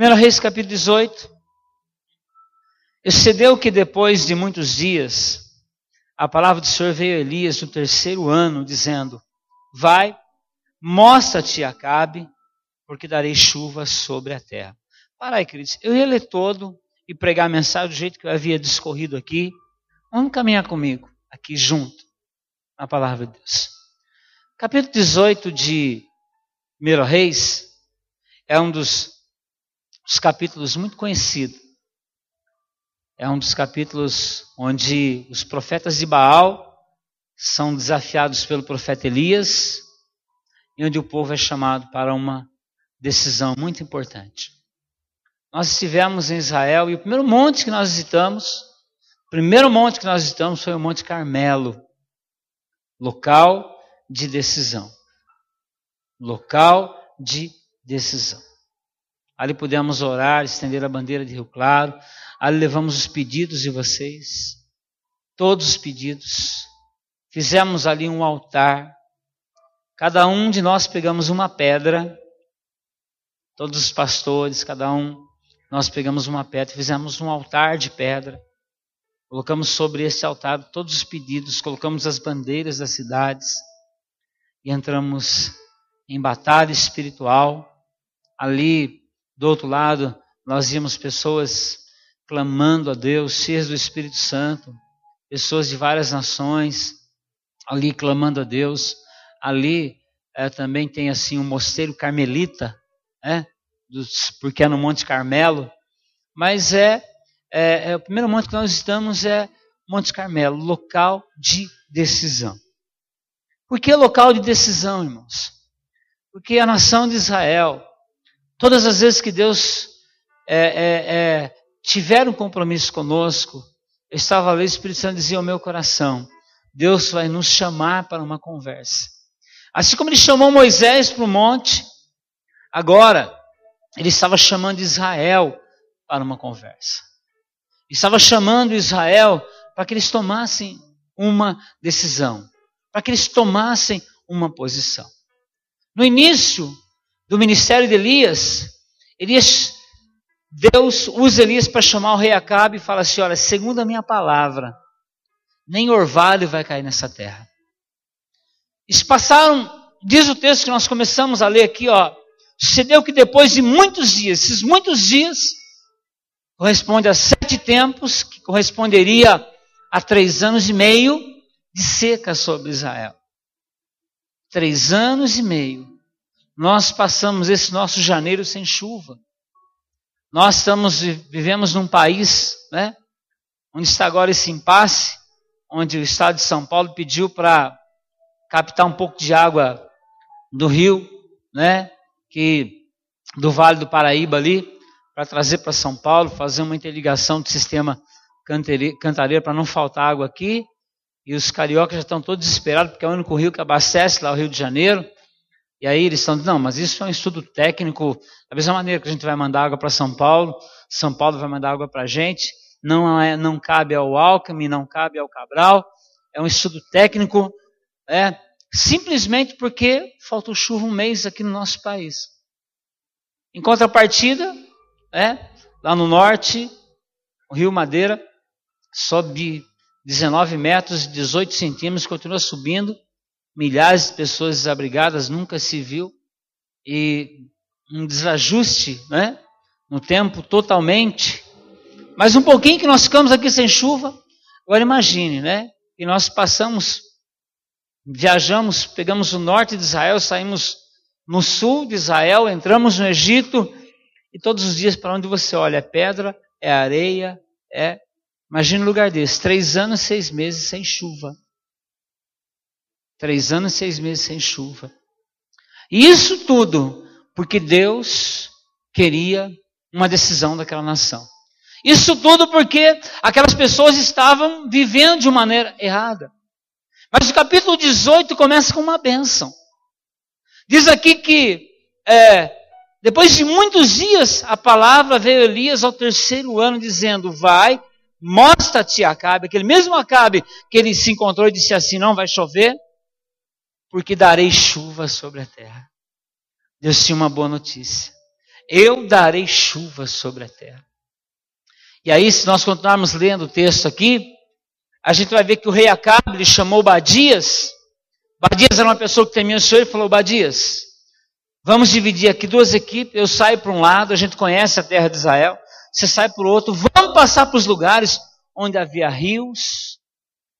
1 Reis capítulo 18. Excedeu que depois de muitos dias, a palavra do Senhor veio a Elias no terceiro ano, dizendo: Vai, mostra-te a Acabe, porque darei chuva sobre a terra. Para aí, queridos, eu ia ler todo e pregar a mensagem do jeito que eu havia discorrido aqui. Vamos caminhar comigo, aqui junto, na palavra de Deus. Capítulo 18 de 1 Reis é um dos, dos capítulos muito conhecidos é um dos capítulos onde os profetas de Baal são desafiados pelo profeta Elias e onde o povo é chamado para uma decisão muito importante. Nós estivemos em Israel e o primeiro monte que nós visitamos, o primeiro monte que nós visitamos foi o Monte Carmelo, local de decisão. Local de decisão. Ali pudemos orar, estender a bandeira de Rio Claro. Ali levamos os pedidos de vocês. Todos os pedidos. Fizemos ali um altar. Cada um de nós pegamos uma pedra. Todos os pastores, cada um, nós pegamos uma pedra, fizemos um altar de pedra. Colocamos sobre esse altar todos os pedidos, colocamos as bandeiras das cidades e entramos em batalha espiritual. Ali do outro lado, nós vimos pessoas clamando a Deus, cheias do Espírito Santo, pessoas de várias nações ali clamando a Deus. Ali é, também tem assim um mosteiro carmelita, é, dos, porque é no Monte Carmelo, mas é, é, é o primeiro monte que nós estamos é Monte Carmelo, local de decisão. Por que local de decisão, irmãos? Porque a nação de Israel Todas as vezes que Deus é, é, é, tiver um compromisso conosco, eu estava ali, o Espírito Santo dizia ao meu coração: Deus vai nos chamar para uma conversa. Assim como ele chamou Moisés para o monte, agora ele estava chamando Israel para uma conversa. Estava chamando Israel para que eles tomassem uma decisão, para que eles tomassem uma posição. No início, do ministério de Elias, Elias, Deus usa Elias para chamar o rei Acabe e fala assim: olha, segundo a minha palavra, nem orvalho vai cair nessa terra. Isso passaram, diz o texto que nós começamos a ler aqui, ó. Sucedeu que depois de muitos dias, esses muitos dias, corresponde a sete tempos, que corresponderia a três anos e meio de seca sobre Israel. Três anos e meio nós passamos esse nosso janeiro sem chuva. Nós estamos vivemos num país, né, onde está agora esse impasse, onde o estado de São Paulo pediu para captar um pouco de água do rio, né, que do Vale do Paraíba ali, para trazer para São Paulo, fazer uma interligação do sistema cantareiro para não faltar água aqui. E os cariocas já estão todos desesperados, porque é o único rio que abastece lá o Rio de Janeiro. E aí eles estão dizendo, não, mas isso é um estudo técnico, da mesma maneira que a gente vai mandar água para São Paulo, São Paulo vai mandar água para a gente, não, é, não cabe ao Alckmin, não cabe ao Cabral, é um estudo técnico, é, simplesmente porque faltou chuva um mês aqui no nosso país. Em contrapartida, é, lá no norte, o Rio Madeira sobe 19 metros e 18 centímetros, continua subindo, milhares de pessoas desabrigadas, nunca se viu, e um desajuste né, no tempo totalmente. Mas um pouquinho que nós ficamos aqui sem chuva, agora imagine, né? E nós passamos, viajamos, pegamos o norte de Israel, saímos no sul de Israel, entramos no Egito, e todos os dias para onde você olha é pedra, é areia, é. Imagine um lugar desse, três anos, seis meses sem chuva. Três anos e seis meses sem chuva. E isso tudo porque Deus queria uma decisão daquela nação. Isso tudo porque aquelas pessoas estavam vivendo de maneira errada. Mas o capítulo 18 começa com uma bênção. Diz aqui que é, depois de muitos dias, a palavra veio a Elias ao terceiro ano, dizendo: Vai, mostra-te Acabe, aquele mesmo Acabe que ele se encontrou e disse assim: Não vai chover porque darei chuva sobre a terra. Deus tinha uma boa notícia. Eu darei chuva sobre a terra. E aí, se nós continuarmos lendo o texto aqui, a gente vai ver que o rei Acabe ele chamou Badias. Badias era uma pessoa que temia o Senhor e falou: Badias, vamos dividir aqui duas equipes. Eu saio para um lado, a gente conhece a terra de Israel. Você sai para o outro. Vamos passar para os lugares onde havia rios,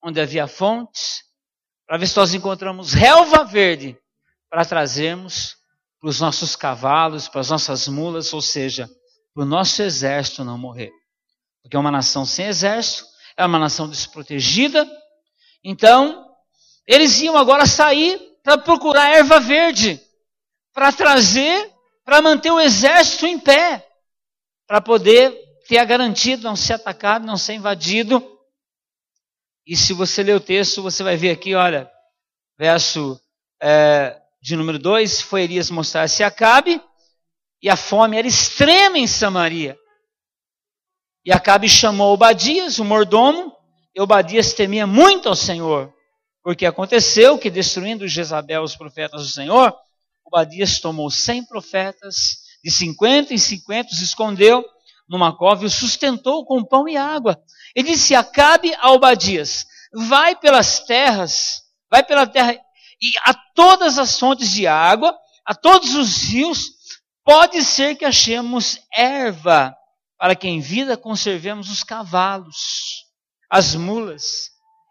onde havia fontes, para ver se nós encontramos relva verde para trazermos para os nossos cavalos, para as nossas mulas, ou seja, para o nosso exército não morrer. Porque é uma nação sem exército, é uma nação desprotegida. Então, eles iam agora sair para procurar erva verde, para trazer, para manter o exército em pé, para poder ter a garantia de não ser atacado, não ser invadido. E se você ler o texto, você vai ver aqui, olha, verso é, de número 2, foi Elias mostrar-se a Acabe, e a fome era extrema em Samaria. E Acabe chamou Obadias, o mordomo, e Obadias temia muito ao Senhor, porque aconteceu que, destruindo Jezabel os profetas do Senhor, Obadias tomou cem profetas, de cinquenta em cinquenta os escondeu cova e os sustentou com pão e água. Ele disse: Acabe a Obadias, vai pelas terras, vai pela terra e a todas as fontes de água, a todos os rios, pode ser que achemos erva para que em vida conservemos os cavalos, as mulas,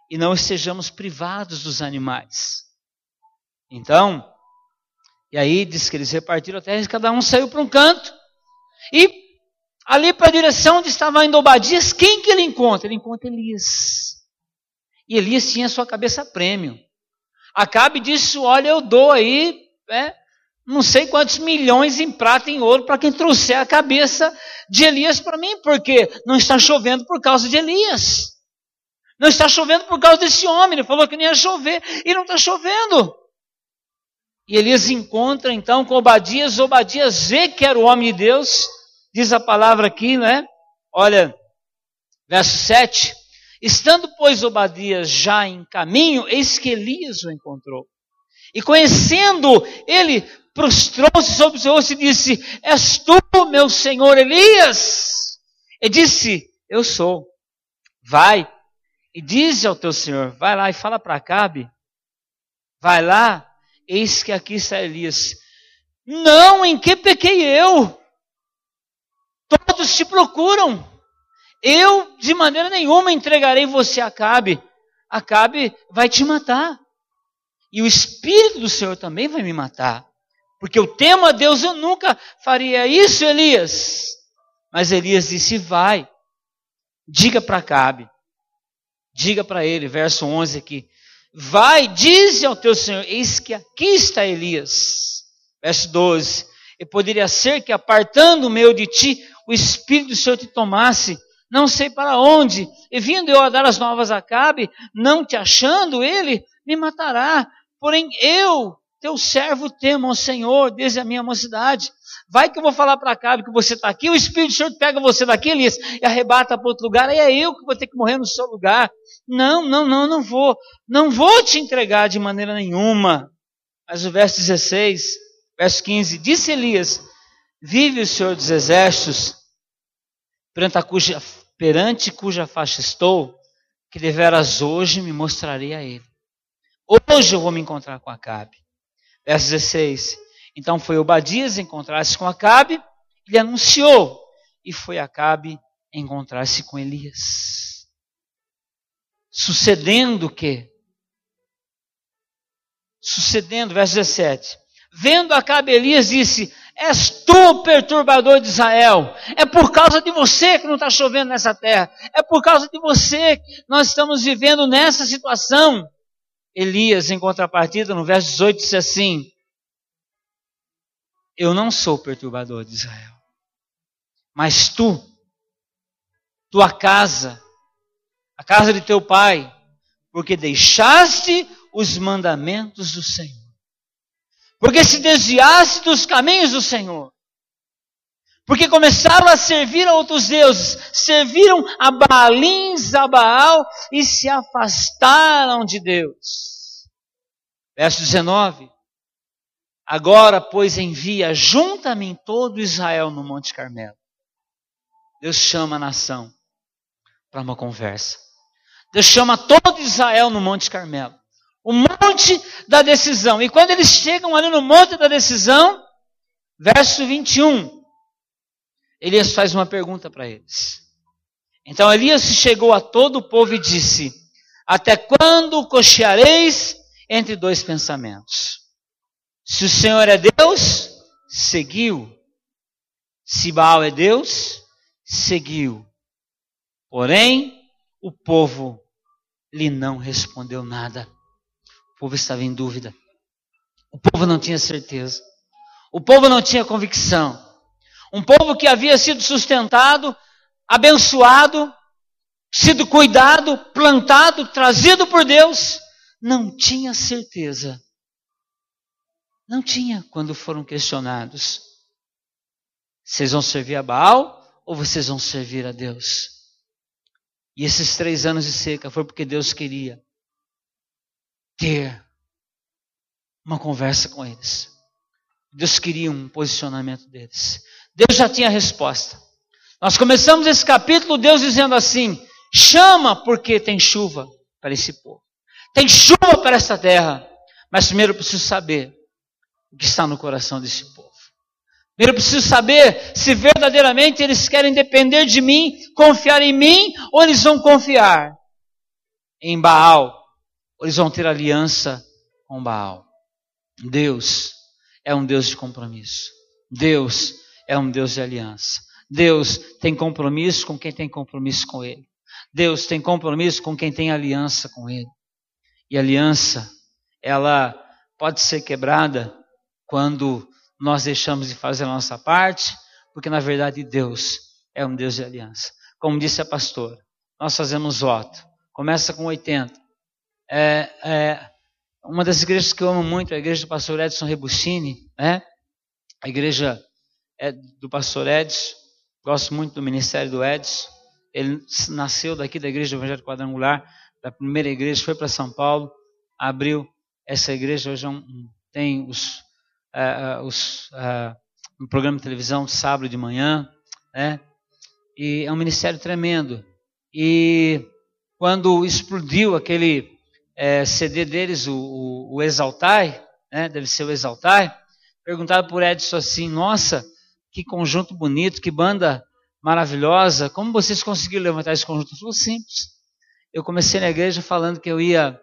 e não estejamos privados dos animais. Então, e aí diz que eles repartiram a terra e cada um saiu para um canto. E ali para a direção onde estava indo Obadias, quem que ele encontra? Ele encontra Elias. E Elias tinha sua cabeça prêmio. Acabe disso, olha, eu dou aí, né, não sei quantos milhões em prata e em ouro para quem trouxer a cabeça de Elias para mim, porque não está chovendo por causa de Elias. Não está chovendo por causa desse homem. Ele falou que nem ia chover e não está chovendo. E Elias encontra então com Obadias. Obadias vê que era o homem de Deus. Diz a palavra aqui, né? Olha, verso 7. Estando, pois, Obadias já em caminho, eis que Elias o encontrou. E conhecendo ele, prostrou-se sobre o seu rosto e disse: És tu, meu senhor Elias? E disse: Eu sou. Vai e diz ao teu senhor: Vai lá e fala para Acabe. Vai lá, eis que aqui está Elias. Não, em que pequei eu? Todos te procuram. Eu, de maneira nenhuma, entregarei você a Acabe. Acabe vai te matar. E o Espírito do Senhor também vai me matar. Porque eu temo a Deus, eu nunca faria isso, Elias. Mas Elias disse: Vai, diga para Acabe, diga para ele, verso 11 aqui: Vai, dize ao teu Senhor: Eis que aqui está Elias. Verso 12: E poderia ser que apartando o meu de ti, o Espírito do Senhor te tomasse não sei para onde, e vindo eu a dar as novas a Acabe, não te achando, ele me matará. Porém, eu, teu servo, temo ao Senhor desde a minha mocidade. Vai que eu vou falar para Acabe que você está aqui, o Espírito do Senhor pega você daqui, Elias, e arrebata para outro lugar, e é eu que vou ter que morrer no seu lugar. Não, não, não, não vou. Não vou te entregar de maneira nenhuma. Mas o verso 16, verso 15, disse Elias, vive o Senhor dos Exércitos, perante cuja perante cuja faixa estou, que deveras hoje me mostrarei a ele. Hoje eu vou me encontrar com Acabe. Verso 16. Então foi Obadias encontrar-se com Acabe, ele anunciou, e foi Acabe encontrar-se com Elias. Sucedendo que? Sucedendo, verso 17. Vendo Acabe, Elias disse: És tu, perturbador de Israel. É por causa de você que não está chovendo nessa terra. É por causa de você que nós estamos vivendo nessa situação. Elias, em contrapartida, no verso 18, disse assim: Eu não sou perturbador de Israel, mas tu, tua casa, a casa de teu pai, porque deixaste os mandamentos do Senhor porque se desviasse dos caminhos do Senhor. Porque começaram a servir a outros deuses, serviram a Baalins, a Baal e se afastaram de Deus. Verso 19. Agora, pois, envia junto a mim todo Israel no Monte Carmelo. Deus chama a nação para uma conversa. Deus chama todo Israel no Monte Carmelo. O monte da decisão. E quando eles chegam ali no monte da decisão, verso 21, Elias faz uma pergunta para eles. Então Elias chegou a todo o povo e disse: Até quando cocheareis entre dois pensamentos? Se o Senhor é Deus, seguiu. Se Baal é Deus, seguiu. Porém, o povo lhe não respondeu nada. O povo estava em dúvida. O povo não tinha certeza. O povo não tinha convicção. Um povo que havia sido sustentado, abençoado, sido cuidado, plantado, trazido por Deus, não tinha certeza. Não tinha quando foram questionados. Vocês vão servir a Baal ou vocês vão servir a Deus? E esses três anos de seca foi porque Deus queria ter uma conversa com eles. Deus queria um posicionamento deles. Deus já tinha a resposta. Nós começamos esse capítulo, Deus dizendo assim: chama porque tem chuva para esse povo. Tem chuva para essa terra. Mas primeiro eu preciso saber o que está no coração desse povo. Primeiro eu preciso saber se verdadeiramente eles querem depender de mim, confiar em mim, ou eles vão confiar em Baal, eles vão ter aliança com Baal. Deus é um Deus de compromisso. Deus é um Deus de aliança. Deus tem compromisso com quem tem compromisso com Ele. Deus tem compromisso com quem tem aliança com Ele. E aliança, ela pode ser quebrada quando nós deixamos de fazer a nossa parte, porque na verdade Deus é um Deus de aliança. Como disse a pastora, nós fazemos voto. Começa com 80. É, é, uma das igrejas que eu amo muito é a igreja do pastor Edson Rebustini, né? A igreja é do pastor Edson. Gosto muito do ministério do Edson. Ele nasceu daqui da igreja do Evangelho Quadrangular, da primeira igreja, foi para São Paulo, abriu essa igreja, hoje é tem os uh, os, um programa de televisão de sábado de manhã, né? E é um ministério tremendo. E quando explodiu aquele é, CD deles, o, o, o Exaltai, né? Deve ser o Exaltai. Perguntaram por Edson assim: Nossa, que conjunto bonito, que banda maravilhosa. Como vocês conseguiram levantar esse conjunto? Falou simples. Eu comecei na igreja falando que eu ia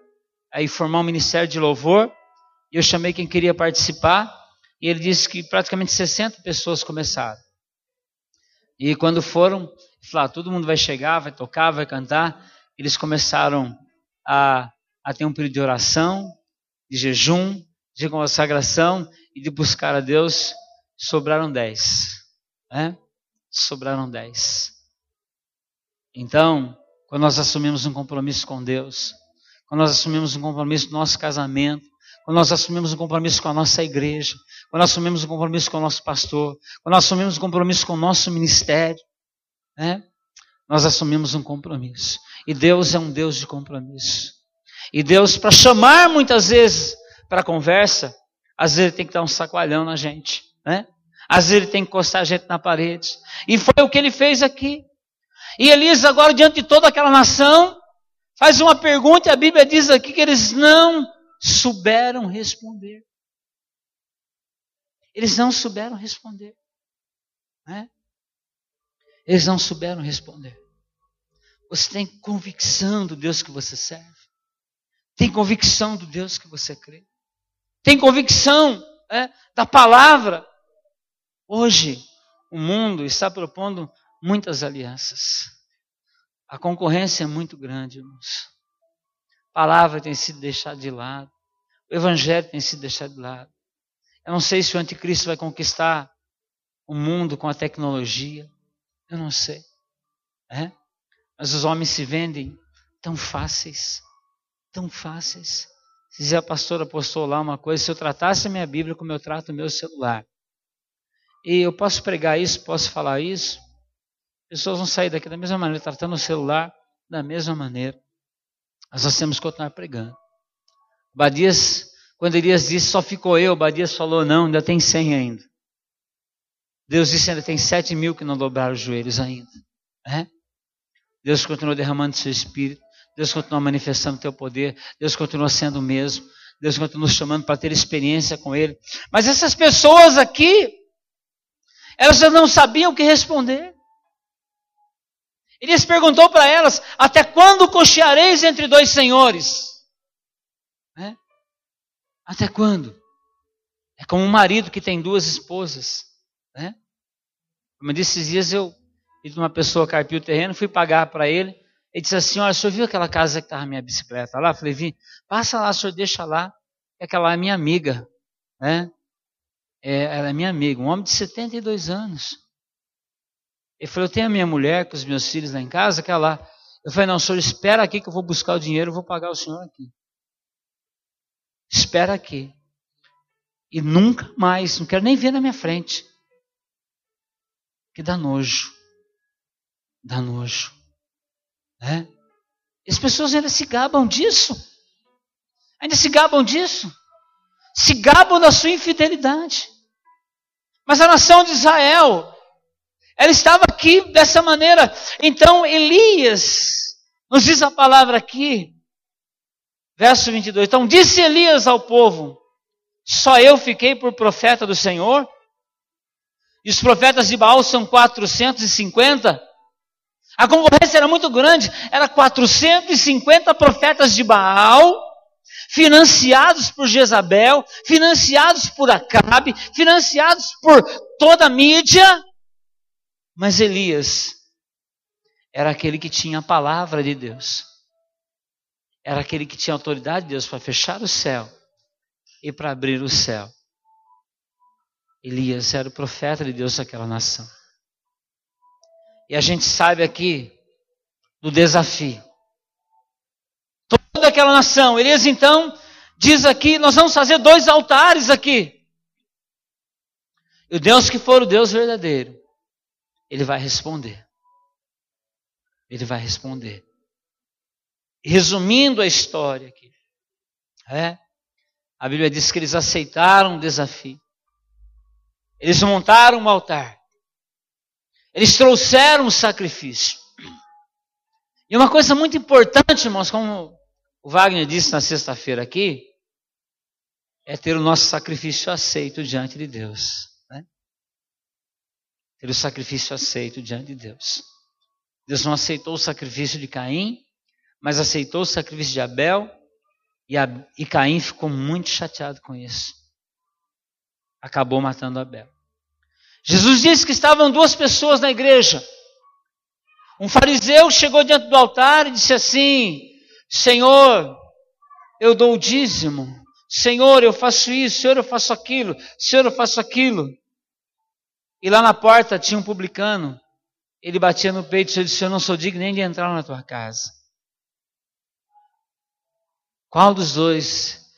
aí formar um ministério de louvor eu chamei quem queria participar e ele disse que praticamente 60 pessoas começaram. E quando foram, falaram, todo mundo vai chegar, vai tocar, vai cantar. Eles começaram a, a ter um período de oração, de jejum, de consagração e de buscar a Deus. Sobraram 10. Né? Sobraram 10. Então, quando nós assumimos um compromisso com Deus, quando nós assumimos um compromisso no nosso casamento, quando nós assumimos um compromisso com a nossa igreja, quando nós assumimos um compromisso com o nosso pastor, quando nós assumimos um compromisso com o nosso ministério, né? nós assumimos um compromisso. E Deus é um Deus de compromisso. E Deus, para chamar muitas vezes para conversa, às vezes tem que dar um sacoalhão na gente, né? Às vezes ele tem que encostar a gente na parede. E foi o que ele fez aqui. E Elias, agora, diante de toda aquela nação, faz uma pergunta e a Bíblia diz aqui que eles não souberam responder. Eles não souberam responder. Né? Eles não souberam responder. Você tem convicção do Deus que você serve? Tem convicção do Deus que você crê? Tem convicção é, da palavra? Hoje, o mundo está propondo muitas alianças. A concorrência é muito grande, irmãos palavra tem sido deixada de lado. O evangelho tem sido deixado de lado. Eu não sei se o anticristo vai conquistar o mundo com a tecnologia. Eu não sei. É? Mas os homens se vendem tão fáceis. Tão fáceis. Se a pastora postou lá uma coisa, se eu tratasse a minha Bíblia como eu trato o meu celular. E eu posso pregar isso, posso falar isso. Pessoas vão sair daqui da mesma maneira, tratando o celular da mesma maneira. Mas nós temos que continuar pregando. Badias Quando Elias disse, só ficou eu, Badias falou, não, ainda tem cem ainda. Deus disse, ainda tem sete mil que não dobraram os joelhos ainda. É? Deus continuou derramando seu espírito. Deus continua manifestando o teu poder. Deus continua sendo o mesmo. Deus continua nos chamando para ter experiência com Ele. Mas essas pessoas aqui, elas não sabiam o que responder. Elias perguntou para elas: Até quando cocheareis entre dois senhores? É? Até quando? É como um marido que tem duas esposas. Né? Como eu disse esses dias, eu vi uma pessoa carpiu o terreno, fui pagar para ele. Ele disse assim: Olha, o senhor viu aquela casa que estava minha bicicleta lá? Eu falei: Vim, passa lá, o senhor deixa lá. É aquela é minha amiga. Né? É, ela é minha amiga, um homem de 72 anos. Ele falou: Eu tenho a minha mulher com os meus filhos lá em casa, que lá. Eu falei: Não, senhor espera aqui que eu vou buscar o dinheiro, eu vou pagar o senhor aqui. Espera aqui. E nunca mais, não quero nem ver na minha frente. Que dá nojo. Dá nojo. Né? As pessoas ainda se gabam disso. Ainda se gabam disso. Se gabam da sua infidelidade. Mas a nação de Israel, ela estava aqui dessa maneira. Então Elias, nos diz a palavra aqui, verso 22. Então disse Elias ao povo: Só eu fiquei por profeta do Senhor? E os profetas de Baal são 450? A concorrência era muito grande, era 450 profetas de Baal, financiados por Jezabel, financiados por Acabe, financiados por toda a mídia. Mas Elias era aquele que tinha a palavra de Deus. Era aquele que tinha autoridade de Deus para fechar o céu e para abrir o céu. Elias era o profeta de Deus daquela nação. E a gente sabe aqui do desafio. Toda aquela nação. Elias então diz aqui: nós vamos fazer dois altares aqui. E o Deus que for o Deus verdadeiro, ele vai responder. Ele vai responder. Resumindo a história aqui, é, a Bíblia diz que eles aceitaram o desafio. Eles montaram um altar. Eles trouxeram um sacrifício. E uma coisa muito importante, irmãos, como o Wagner disse na sexta-feira aqui, é ter o nosso sacrifício aceito diante de Deus. Né? Ter o sacrifício aceito diante de Deus. Deus não aceitou o sacrifício de Caim, mas aceitou o sacrifício de Abel, e, a, e Caim ficou muito chateado com isso. Acabou matando Abel. Jesus disse que estavam duas pessoas na igreja. Um fariseu chegou diante do altar e disse assim: Senhor, eu dou o dízimo. Senhor, eu faço isso. Senhor, eu faço aquilo. Senhor, eu faço aquilo. E lá na porta tinha um publicano. Ele batia no peito e disse: Eu não sou digno nem de entrar na tua casa. Qual dos dois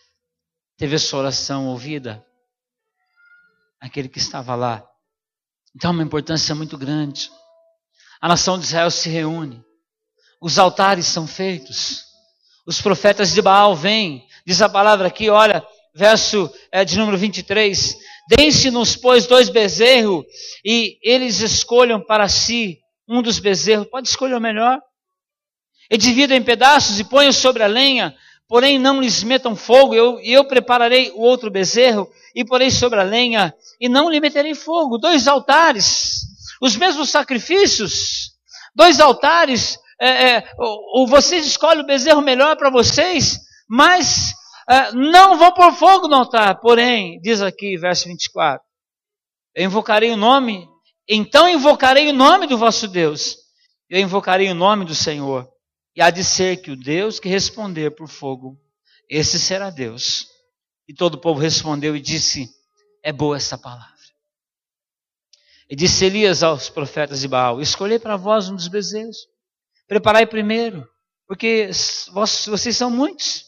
teve a sua oração ouvida? Aquele que estava lá. Então, uma importância muito grande. A nação de Israel se reúne, os altares são feitos, os profetas de Baal vêm, diz a palavra aqui, olha, verso é, de número 23. Deem-se-nos, pois, dois bezerros, e eles escolham para si um dos bezerros, pode escolher o melhor, e dividam em pedaços e ponham sobre a lenha, porém não lhes metam fogo, eu, eu prepararei o outro bezerro, e porei sobre a lenha, e não lhe meterei fogo. Dois altares, os mesmos sacrifícios, dois altares, é, é, ou, vocês escolhem o bezerro melhor para vocês, mas é, não vou pôr fogo no altar. Porém, diz aqui, verso 24, eu invocarei o nome, então invocarei o nome do vosso Deus, eu invocarei o nome do Senhor e há de ser que o Deus que responder por fogo, esse será Deus. E todo o povo respondeu e disse: É boa essa palavra. E disse Elias aos profetas de Baal: Escolhei para vós um dos bezerros, preparai primeiro, porque vós, vocês são muitos.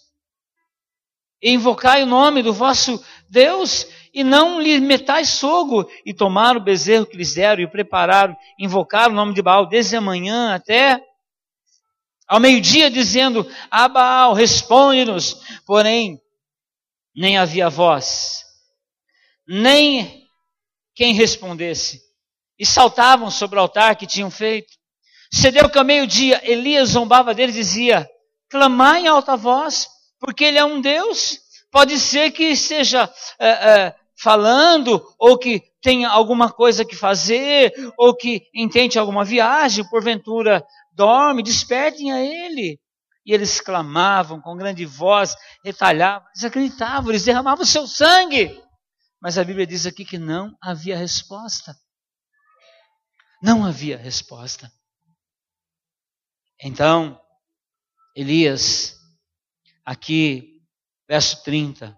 E invocai o nome do vosso Deus, e não lhe metais fogo. E tomaram o bezerro que lhes deram, e prepararam, invocaram o nome de Baal desde a manhã até ao meio-dia, dizendo: Abaal, responde-nos. Porém, nem havia voz, nem quem respondesse. E saltavam sobre o altar que tinham feito. Cedeu que ao meio-dia Elias zombava dele e dizia: Clamai em alta voz, porque ele é um Deus. Pode ser que esteja é, é, falando, ou que tenha alguma coisa que fazer, ou que intente alguma viagem, porventura dorme, despertem a ele. E eles clamavam com grande voz, retalhavam, eles acreditavam, eles derramavam o seu sangue. Mas a Bíblia diz aqui que não havia resposta. Não havia resposta. Então, Elias, aqui, verso 30.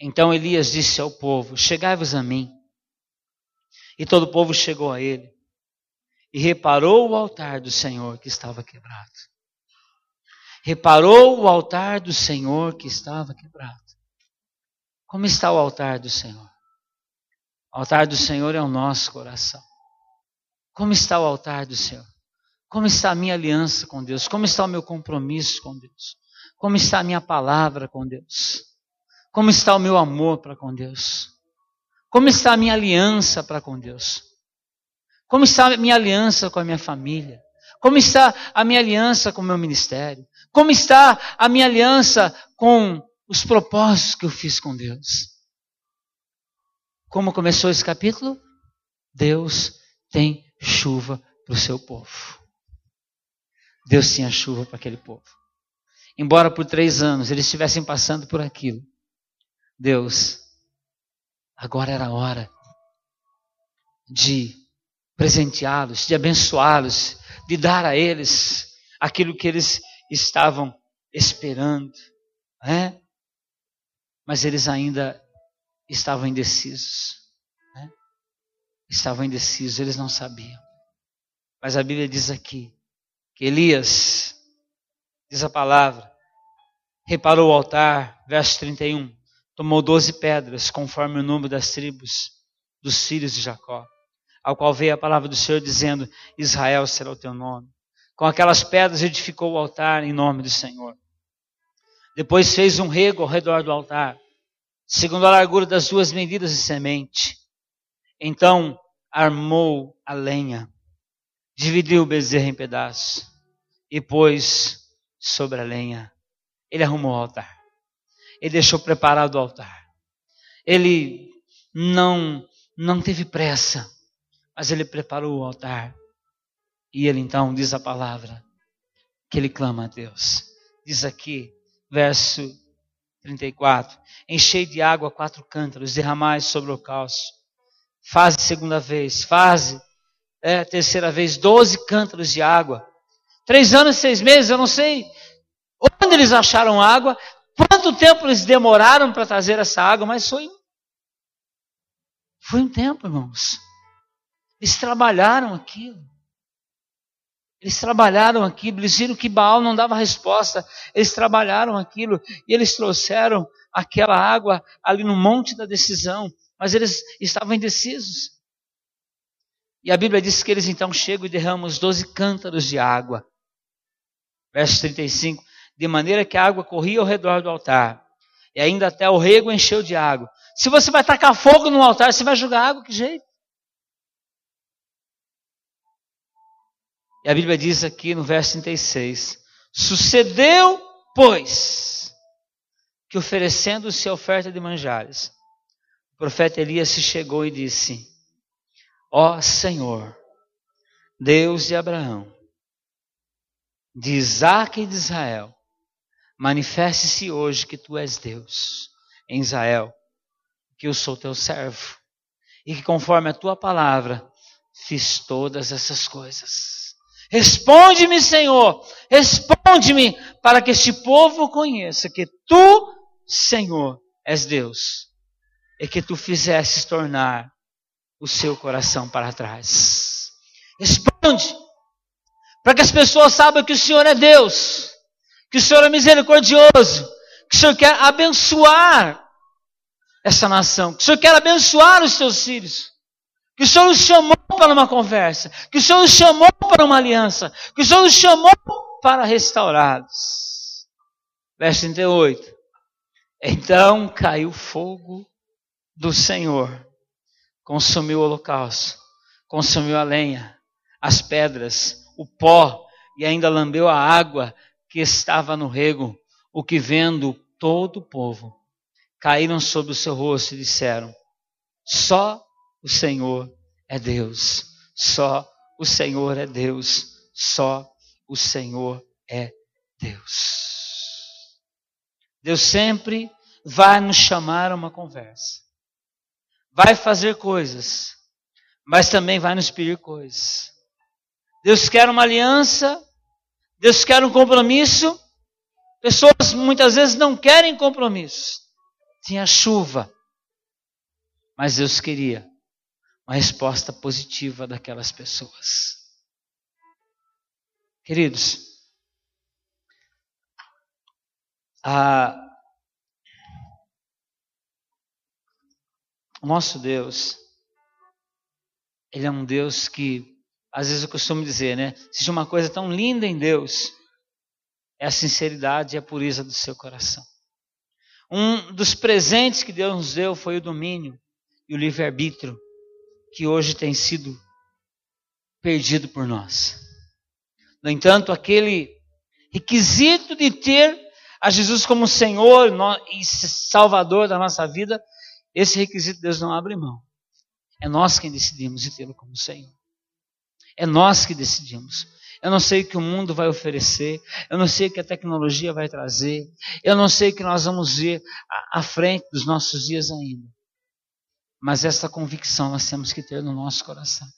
Então Elias disse ao povo: Chegai-vos a mim. E todo o povo chegou a ele e reparou o altar do Senhor que estava quebrado. Reparou o altar do Senhor que estava quebrado. Como está o altar do Senhor? O altar do Senhor é o nosso coração. Como está o altar do Senhor? Como está a minha aliança com Deus? Como está o meu compromisso com Deus? Como está a minha palavra com Deus? Como está o meu amor para com Deus? Como está a minha aliança para com Deus? Como está a minha aliança com a minha família? Como está a minha aliança com o meu ministério? Como está a minha aliança com os propósitos que eu fiz com Deus? Como começou esse capítulo? Deus tem chuva para o seu povo. Deus tinha chuva para aquele povo. Embora por três anos eles estivessem passando por aquilo, Deus, agora era a hora de presenteá-los, de abençoá-los, de dar a eles aquilo que eles estavam esperando, né? Mas eles ainda estavam indecisos, né? estavam indecisos, eles não sabiam. Mas a Bíblia diz aqui que Elias, diz a palavra, reparou o altar, verso 31, tomou doze pedras, conforme o número das tribos dos filhos de Jacó, ao qual veio a palavra do Senhor dizendo: Israel será o teu nome. Com aquelas pedras edificou o altar em nome do Senhor. Depois fez um rego ao redor do altar, segundo a largura das duas medidas de semente. Então armou a lenha, dividiu o bezerro em pedaços e pôs sobre a lenha. Ele arrumou o altar. Ele deixou preparado o altar. Ele não não teve pressa, mas ele preparou o altar. E ele então diz a palavra que ele clama a Deus. Diz aqui, verso 34: Enchei de água quatro cântaros, derramai sobre o calço. Faze segunda vez, faze é, terceira vez, doze cântaros de água. Três anos e seis meses, eu não sei onde eles acharam água, quanto tempo eles demoraram para trazer essa água, mas foi, foi um tempo, irmãos. Eles trabalharam aquilo. Eles trabalharam aquilo, eles viram que Baal não dava resposta, eles trabalharam aquilo e eles trouxeram aquela água ali no monte da decisão, mas eles estavam indecisos. E a Bíblia diz que eles então chegam e derramam os doze cântaros de água. Verso 35. De maneira que a água corria ao redor do altar, e ainda até o rego encheu de água. Se você vai tacar fogo no altar, você vai jogar água, que jeito? E a Bíblia diz aqui no verso 36: Sucedeu, pois, que oferecendo-se a oferta de manjares, o profeta Elias se chegou e disse: Ó Senhor, Deus de Abraão, de Isaac e de Israel, manifeste-se hoje que tu és Deus em Israel, que eu sou teu servo, e que conforme a tua palavra fiz todas essas coisas. Responde-me, Senhor, responde-me, para que este povo conheça que tu, Senhor, és Deus, e que tu fizesses tornar o seu coração para trás. Responde, para que as pessoas saibam que o Senhor é Deus, que o Senhor é misericordioso, que o Senhor quer abençoar essa nação, que o Senhor quer abençoar os seus filhos, que o Senhor os chamou para uma conversa, que o Senhor os chamou para uma aliança, que o Senhor os chamou para restaurados. Verso 38. Então caiu fogo do Senhor, consumiu o holocausto, consumiu a lenha, as pedras, o pó e ainda lambeu a água que estava no rego, o que vendo todo o povo caíram sobre o seu rosto e disseram: Só o Senhor é Deus, só o Senhor é Deus, só o Senhor é Deus. Deus sempre vai nos chamar a uma conversa. Vai fazer coisas, mas também vai nos pedir coisas. Deus quer uma aliança, Deus quer um compromisso. Pessoas muitas vezes não querem compromisso. Tinha chuva, mas Deus queria uma resposta positiva daquelas pessoas. Queridos, a, o nosso Deus, Ele é um Deus que às vezes eu costumo dizer, né? Existe uma coisa tão linda em Deus, é a sinceridade e a pureza do seu coração. Um dos presentes que Deus nos deu foi o domínio e o livre-arbítrio, que hoje tem sido perdido por nós. No entanto, aquele requisito de ter a Jesus como Senhor e Salvador da nossa vida, esse requisito Deus não abre mão. É nós quem decidimos de tê-lo como Senhor. É nós que decidimos. Eu não sei o que o mundo vai oferecer, eu não sei o que a tecnologia vai trazer, eu não sei o que nós vamos ver à frente dos nossos dias ainda. Mas essa convicção nós temos que ter no nosso coração: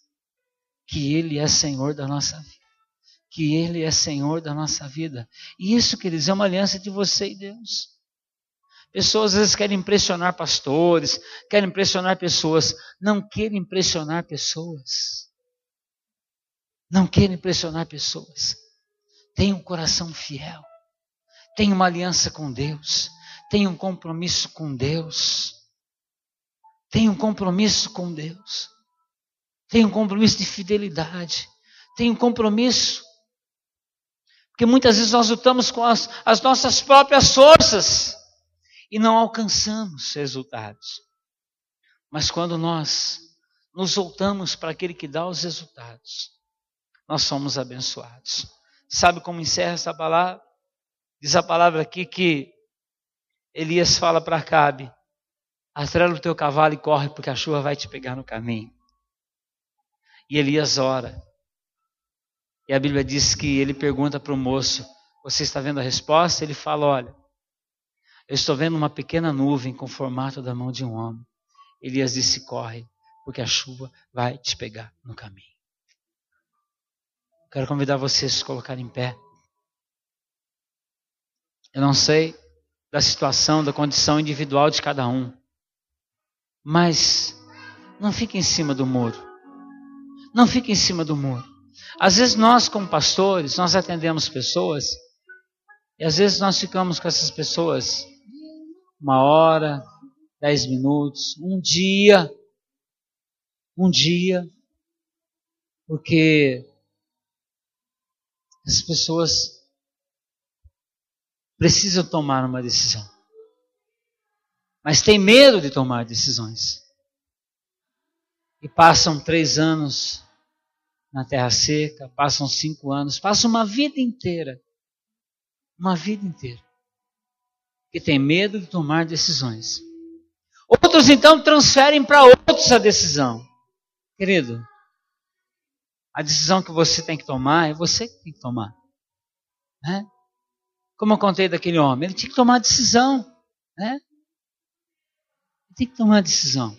que Ele é Senhor da nossa vida. Que Ele é Senhor da nossa vida. E isso, queridos, é uma aliança de você e Deus. Pessoas às vezes querem impressionar pastores, querem impressionar pessoas. Não querem impressionar pessoas. Não queira impressionar pessoas. Tenha um coração fiel. Tenha uma aliança com Deus. Tenha um compromisso com Deus. Tenha um compromisso com Deus. Tenha um compromisso de fidelidade. Tenha um compromisso. Porque muitas vezes nós lutamos com as, as nossas próprias forças e não alcançamos resultados. Mas quando nós nos voltamos para aquele que dá os resultados, nós somos abençoados. Sabe como encerra essa palavra? Diz a palavra aqui que Elias fala para Acabe: atrela o teu cavalo e corre, porque a chuva vai te pegar no caminho. E Elias ora. E a Bíblia diz que ele pergunta para o moço: Você está vendo a resposta? Ele fala: Olha, eu estou vendo uma pequena nuvem com o formato da mão de um homem. Elias disse: Corre, porque a chuva vai te pegar no caminho. Quero convidar vocês a se colocar em pé. Eu não sei da situação, da condição individual de cada um, mas não fique em cima do muro. Não fique em cima do muro. Às vezes nós, como pastores, nós atendemos pessoas e às vezes nós ficamos com essas pessoas uma hora, dez minutos, um dia, um dia, porque as pessoas precisam tomar uma decisão. Mas tem medo de tomar decisões. E passam três anos na terra seca, passam cinco anos, passam uma vida inteira. Uma vida inteira. Que tem medo de tomar decisões. Outros então transferem para outros a decisão. Querido, a decisão que você tem que tomar é você que tem que tomar. Né? Como eu contei daquele homem, ele tinha que tomar a decisão. Né? Tem que tomar decisão.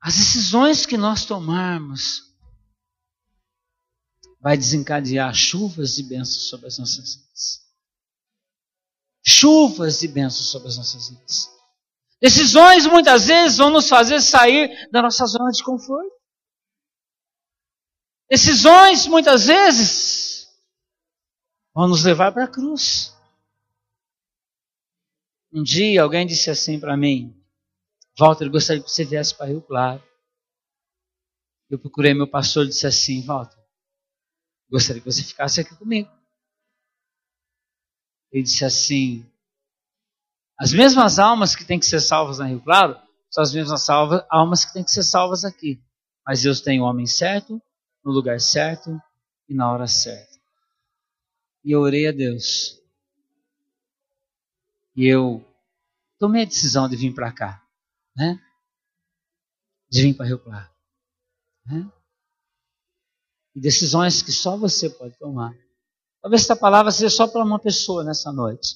As decisões que nós tomarmos vai desencadear chuvas de bênçãos sobre as nossas vidas. Chuvas de bênçãos sobre as nossas vidas. Decisões muitas vezes vão nos fazer sair da nossa zona de conforto. Decisões muitas vezes vão nos levar para a cruz. Um dia alguém disse assim para mim: Walter, gostaria que você viesse para Rio Claro. Eu procurei meu pastor e disse assim: Walter, gostaria que você ficasse aqui comigo. Ele disse assim: as mesmas almas que têm que ser salvas na Rio Claro são as mesmas almas que têm que ser salvas aqui. Mas Deus tem o homem certo, no lugar certo e na hora certa. E eu orei a Deus. E eu tomei a decisão de vir para cá, né? De vir para Rio Claro. Né? E decisões que só você pode tomar. Talvez essa palavra seja só para uma pessoa nessa noite.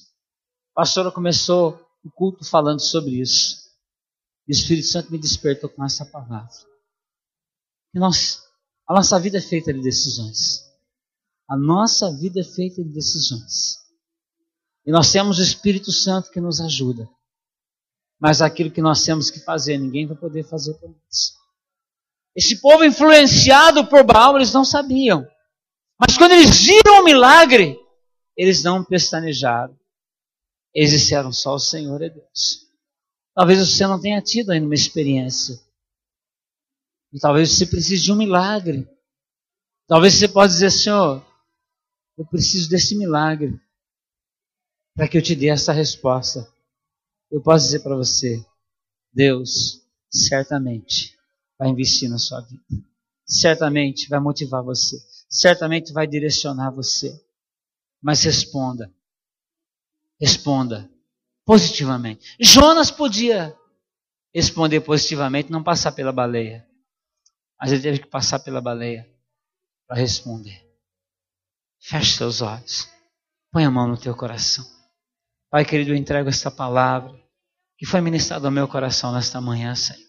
A pastora começou o culto falando sobre isso. E o Espírito Santo me despertou com essa palavra. E nós, a nossa vida é feita de decisões. A nossa vida é feita de decisões. E nós temos o Espírito Santo que nos ajuda. Mas aquilo que nós temos que fazer, ninguém vai poder fazer por nós. Esse povo influenciado por Baal, eles não sabiam. Mas quando eles viram o milagre, eles não pestanejaram. Eles disseram só o Senhor é Deus. Talvez você não tenha tido ainda uma experiência. E talvez você precise de um milagre. Talvez você possa dizer, Senhor, eu preciso desse milagre para que eu te dê essa resposta. Eu posso dizer para você, Deus certamente vai investir na sua vida. Certamente vai motivar você. Certamente vai direcionar você. Mas responda. Responda positivamente. Jonas podia responder positivamente, não passar pela baleia. Mas ele teve que passar pela baleia para responder. Feche seus olhos. Põe a mão no teu coração. Pai querido, eu entrego esta palavra que foi ministrada ao meu coração nesta manhã, Senhor.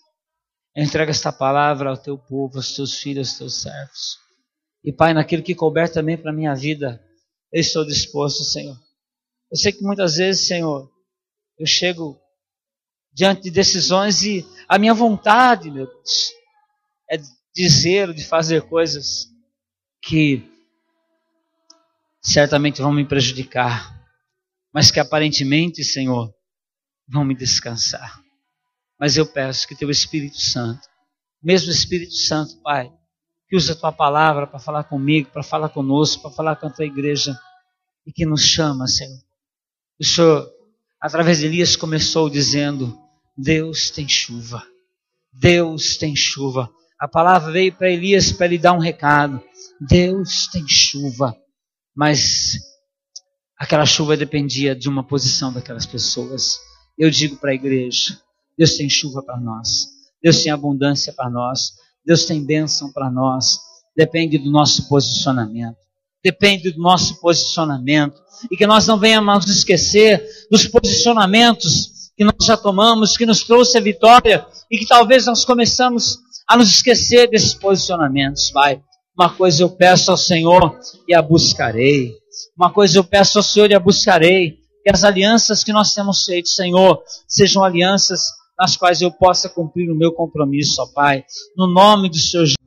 Eu entrego esta palavra ao teu povo, aos teus filhos, aos teus servos. E, Pai, naquilo que couber também para a minha vida, eu estou disposto, Senhor. Eu sei que muitas vezes, Senhor, eu chego diante de decisões e a minha vontade, meu Deus, é dizer, de fazer coisas que certamente vão me prejudicar, mas que aparentemente, Senhor, vão me descansar. Mas eu peço que teu Espírito Santo, mesmo Espírito Santo, Pai, que use a tua palavra para falar comigo, para falar conosco, para falar com a tua igreja e que nos chama, Senhor. O Senhor, através de Elias, começou dizendo: Deus tem chuva. Deus tem chuva. A palavra veio para Elias para lhe dar um recado. Deus tem chuva. Mas aquela chuva dependia de uma posição daquelas pessoas. Eu digo para a igreja: Deus tem chuva para nós. Deus tem abundância para nós. Deus tem bênção para nós. Depende do nosso posicionamento. Depende do nosso posicionamento. E que nós não venhamos esquecer dos posicionamentos que nós já tomamos, que nos trouxe a vitória e que talvez nós começamos a nos esquecer desses posicionamentos, Pai. Uma coisa eu peço ao Senhor e a buscarei. Uma coisa eu peço ao Senhor e a buscarei. Que as alianças que nós temos feito, Senhor, sejam alianças nas quais eu possa cumprir o meu compromisso, ó Pai. No nome do Senhor Jesus.